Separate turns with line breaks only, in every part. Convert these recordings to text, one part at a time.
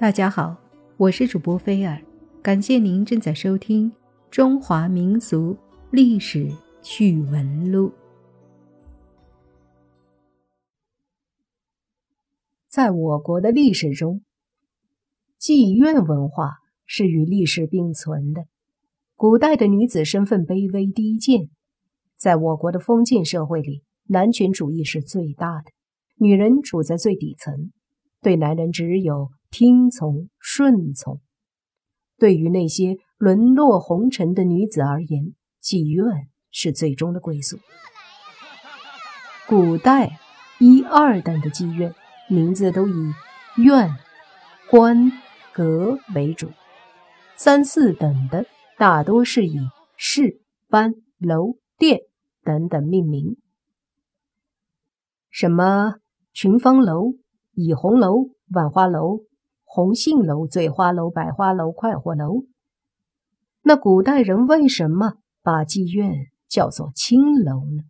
大家好，我是主播菲尔，感谢您正在收听《中华民俗历史趣闻录》。
在我国的历史中，妓院文化是与历史并存的。古代的女子身份卑微低贱，在我国的封建社会里，男权主义是最大的，女人处在最底层，对男人只有。听从顺从，对于那些沦落红尘的女子而言，妓院是最终的归宿。古代一二等的妓院，名字都以院、官、阁为主；三四等的，大多是以室、班、楼、店等等命名，什么群芳楼、倚红楼、万花楼。红杏楼、醉花楼、百花楼、快活楼。那古代人为什么把妓院叫做青楼呢？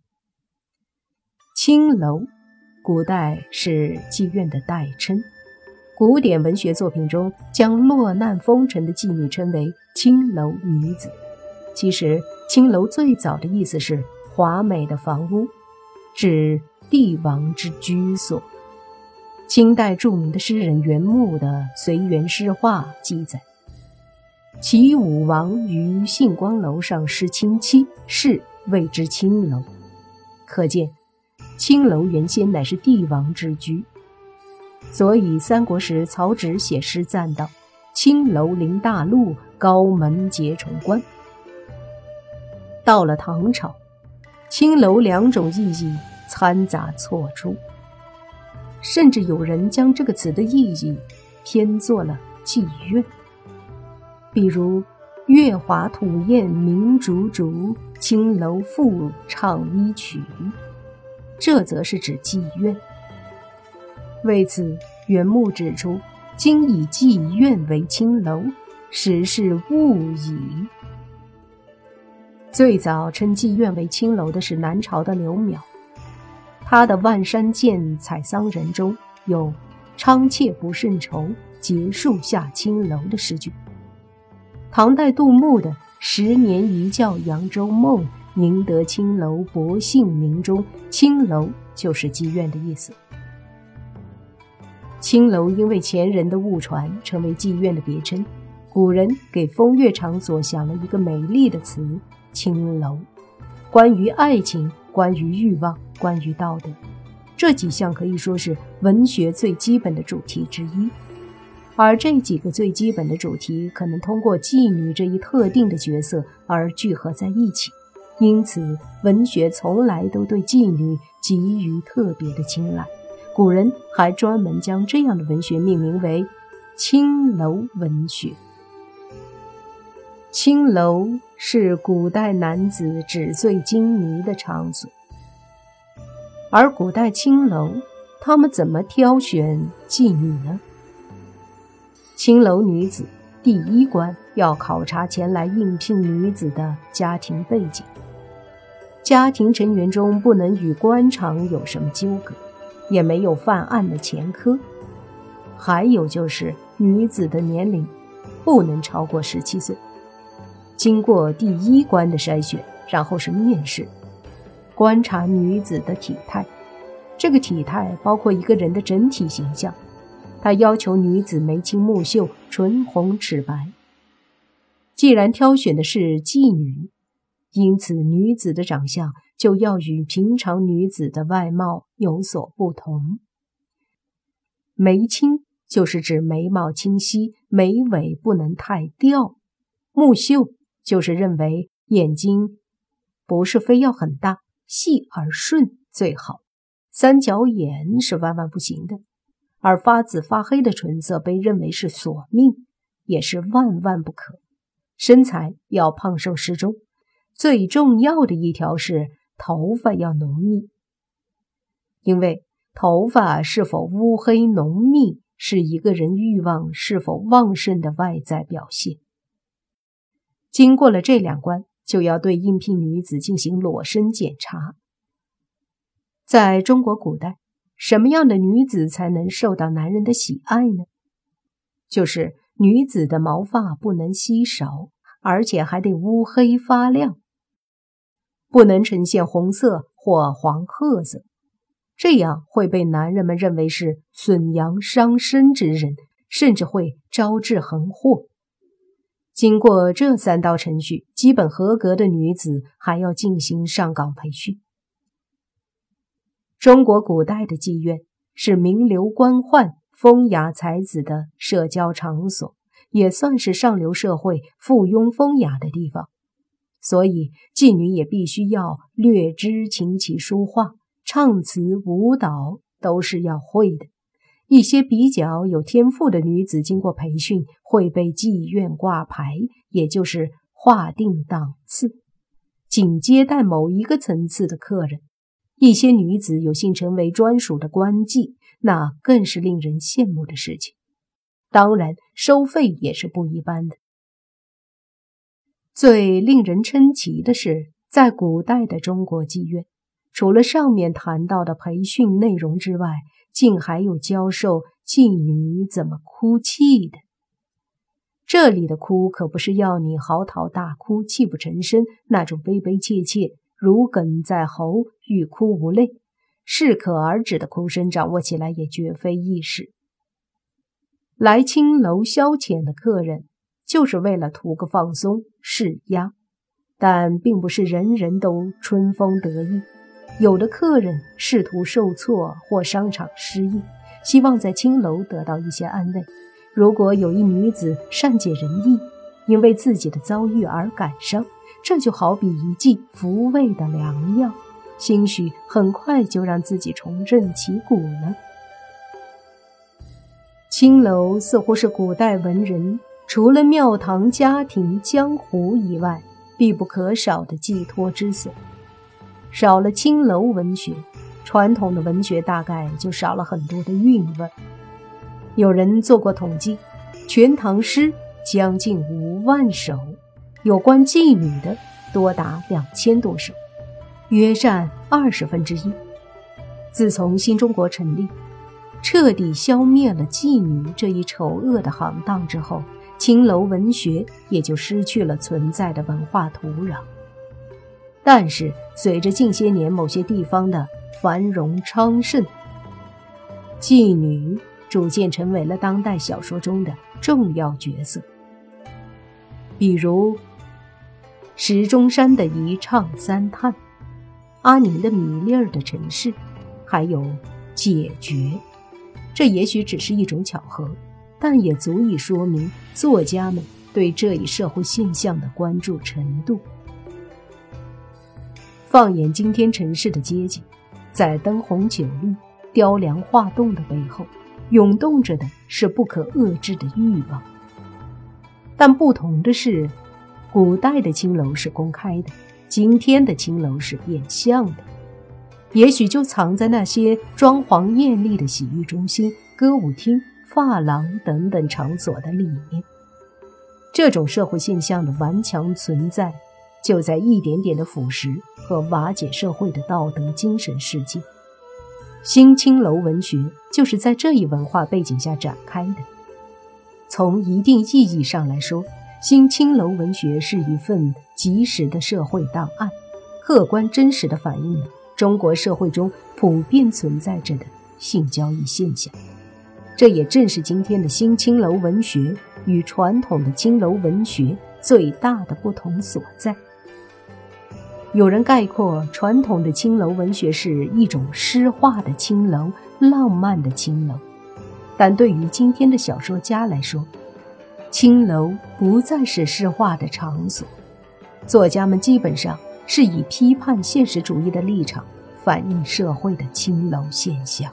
青楼，古代是妓院的代称。古典文学作品中将落难风尘的妓女称为青楼女子。其实，青楼最早的意思是华美的房屋，指帝王之居所。清代著名的诗人袁牧的《随园诗话》记载：“齐武王于信光楼上施青漆，是谓之青楼。”可见，青楼原先乃是帝王之居。所以三国时曹植写诗赞道：“青楼临大路，高门结重关。”到了唐朝，青楼两种意义掺杂错出。甚至有人将这个词的意义偏作了妓院，比如“月华吐艳明烛烛，青楼妇唱衣曲”，这则是指妓院。为此，袁牧指出：“今以妓院为青楼，实是误矣。”最早称妓院为青楼的是南朝的刘邈。他的《万山见采桑人》中有“娼妾不胜愁，结树下青楼”的诗句。唐代杜牧的“十年一觉扬州梦，赢得青楼薄幸名”中，“青楼”就是妓院的意思。青楼因为前人的误传，成为妓院的别称。古人给风月场所想了一个美丽的词“青楼”，关于爱情。关于欲望，关于道德，这几项可以说是文学最基本的主题之一。而这几个最基本的主题，可能通过妓女这一特定的角色而聚合在一起。因此，文学从来都对妓女给予特别的青睐。古人还专门将这样的文学命名为“青楼文学”。青楼是古代男子纸醉金迷的场所，而古代青楼，他们怎么挑选妓女呢？青楼女子第一关要考察前来应聘女子的家庭背景，家庭成员中不能与官场有什么纠葛，也没有犯案的前科，还有就是女子的年龄不能超过十七岁。经过第一关的筛选，然后是面试，观察女子的体态。这个体态包括一个人的整体形象。他要求女子眉清目秀、唇红齿白。既然挑选的是妓女，因此女子的长相就要与平常女子的外貌有所不同。眉清就是指眉毛清晰，眉尾不能太掉；目秀。就是认为眼睛不是非要很大，细而顺最好，三角眼是万万不行的。而发紫发黑的唇色被认为是索命，也是万万不可。身材要胖瘦适中，最重要的一条是头发要浓密，因为头发是否乌黑浓密，是一个人欲望是否旺盛的外在表现。经过了这两关，就要对应聘女子进行裸身检查。在中国古代，什么样的女子才能受到男人的喜爱呢？就是女子的毛发不能稀少，而且还得乌黑发亮，不能呈现红色或黄褐色，这样会被男人们认为是损阳伤身之人，甚至会招致横祸。经过这三道程序，基本合格的女子还要进行上岗培训。中国古代的妓院是名流官宦、风雅才子的社交场所，也算是上流社会附庸风雅的地方，所以妓女也必须要略知琴棋书画、唱词舞蹈，都是要会的。一些比较有天赋的女子，经过培训会被妓院挂牌，也就是划定档次，仅接待某一个层次的客人。一些女子有幸成为专属的官妓，那更是令人羡慕的事情。当然，收费也是不一般的。最令人称奇的是，在古代的中国妓院，除了上面谈到的培训内容之外，竟还有教授妓女怎么哭泣的。这里的哭可不是要你嚎啕大哭、泣不成声那种悲悲切切。如鲠在喉，欲哭无泪，适可而止的哭声，掌握起来也绝非易事。来青楼消遣的客人，就是为了图个放松、释压，但并不是人人都春风得意。有的客人仕途受挫或商场失意，希望在青楼得到一些安慰。如果有一女子善解人意，因为自己的遭遇而感伤。这就好比一剂抚慰的良药，兴许很快就让自己重振旗鼓了。青楼似乎是古代文人除了庙堂、家庭、江湖以外必不可少的寄托之所。少了青楼文学，传统的文学大概就少了很多的韵味。有人做过统计，全唐诗将近五万首。有关妓女的多达两千多首，约占二十分之一。自从新中国成立，彻底消灭了妓女这一丑恶的行当之后，青楼文学也就失去了存在的文化土壤。但是，随着近些年某些地方的繁荣昌盛，妓女逐渐成为了当代小说中的重要角色，比如。石钟山的一唱三叹，阿宁的米粒儿的城市，还有解决，这也许只是一种巧合，但也足以说明作家们对这一社会现象的关注程度。放眼今天城市的街景，在灯红酒绿、雕梁画栋的背后，涌动着的是不可遏制的欲望。但不同的是。古代的青楼是公开的，今天的青楼是变相的，也许就藏在那些装潢艳丽的洗浴中心、歌舞厅、发廊等等场所的里面。这种社会现象的顽强存在，就在一点点的腐蚀和瓦解社会的道德精神世界。新青楼文学就是在这一文化背景下展开的。从一定意义上来说。新青楼文学是一份及时的社会档案，客观真实的反映了中国社会中普遍存在着的性交易现象。这也正是今天的新青楼文学与传统的青楼文学最大的不同所在。有人概括传统的青楼文学是一种诗化的青楼、浪漫的青楼，但对于今天的小说家来说，青楼不再是诗画的场所，作家们基本上是以批判现实主义的立场反映社会的青楼现象。